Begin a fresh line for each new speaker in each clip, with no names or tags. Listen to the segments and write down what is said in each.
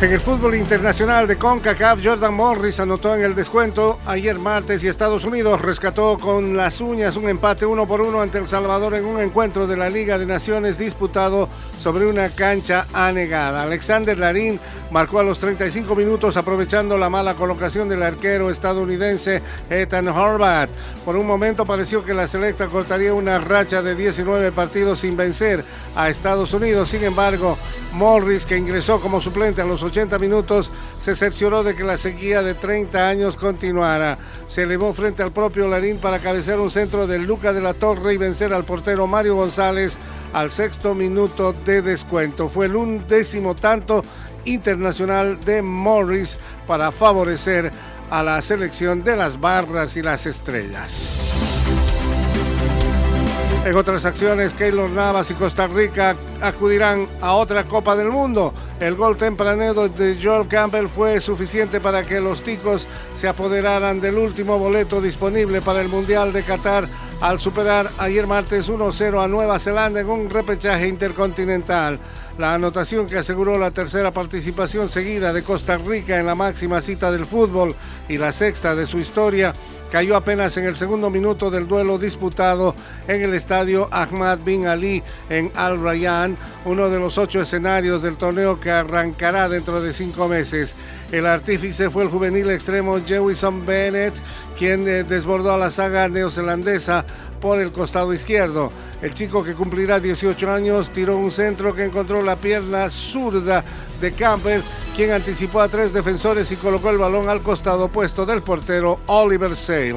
En el fútbol internacional de CONCACAF, Jordan Morris anotó en el descuento ayer martes y Estados Unidos rescató con las uñas un empate uno por uno ante El Salvador en un encuentro de la Liga de Naciones disputado sobre una cancha anegada. Alexander Larín marcó a los 35 minutos aprovechando la mala colocación del arquero estadounidense Ethan Horvath. Por un momento pareció que la selecta cortaría una racha de 19 partidos sin vencer a Estados Unidos. Sin embargo, Morris, que ingresó como suplente a los 80 minutos se cercioró de que la sequía de 30 años continuara. Se elevó frente al propio Larín para cabecear un centro de Luca de la Torre y vencer al portero Mario González al sexto minuto de descuento. Fue el undécimo tanto internacional de Morris para favorecer a la selección de las barras y las estrellas. En otras acciones, Keylor Navas y Costa Rica acudirán a otra Copa del Mundo. El gol tempranero de Joel Campbell fue suficiente para que los ticos se apoderaran del último boleto disponible para el Mundial de Qatar al superar ayer martes 1-0 a Nueva Zelanda en un repechaje intercontinental. La anotación que aseguró la tercera participación seguida de Costa Rica en la máxima cita del fútbol y la sexta de su historia cayó apenas en el segundo minuto del duelo disputado en el estadio Ahmad Bin Ali en Al Rayyan, uno de los ocho escenarios del torneo que arrancará dentro de cinco meses. El artífice fue el juvenil extremo Jewison Bennett, quien eh, desbordó a la saga neozelandesa por el costado izquierdo. El chico que cumplirá 18 años tiró un centro que encontró la pierna zurda de Campbell, quien anticipó a tres defensores y colocó el balón al costado opuesto del portero Oliver Sale.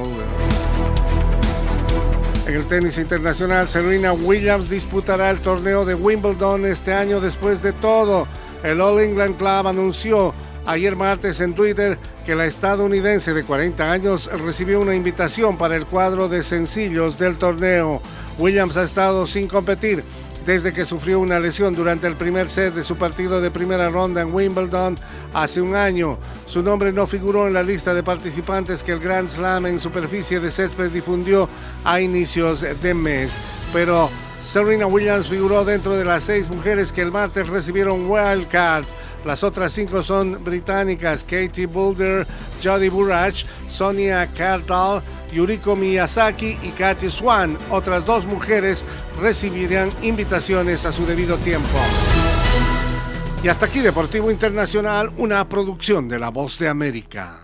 En el tenis internacional, Serena Williams disputará el torneo de Wimbledon este año después de todo. El All England Club anunció ayer martes en Twitter que la estadounidense de 40 años recibió una invitación para el cuadro de sencillos del torneo. Williams ha estado sin competir desde que sufrió una lesión durante el primer set de su partido de primera ronda en Wimbledon hace un año. Su nombre no figuró en la lista de participantes que el Grand Slam en superficie de césped difundió a inicios de mes. Pero Serena Williams figuró dentro de las seis mujeres que el martes recibieron wild card. Las otras cinco son británicas, Katie Boulder, Jodie Burrach, Sonia Cardall, Yuriko Miyazaki y Katy Swan. Otras dos mujeres recibirán invitaciones a su debido tiempo. Y hasta aquí Deportivo Internacional, una producción de La Voz de América.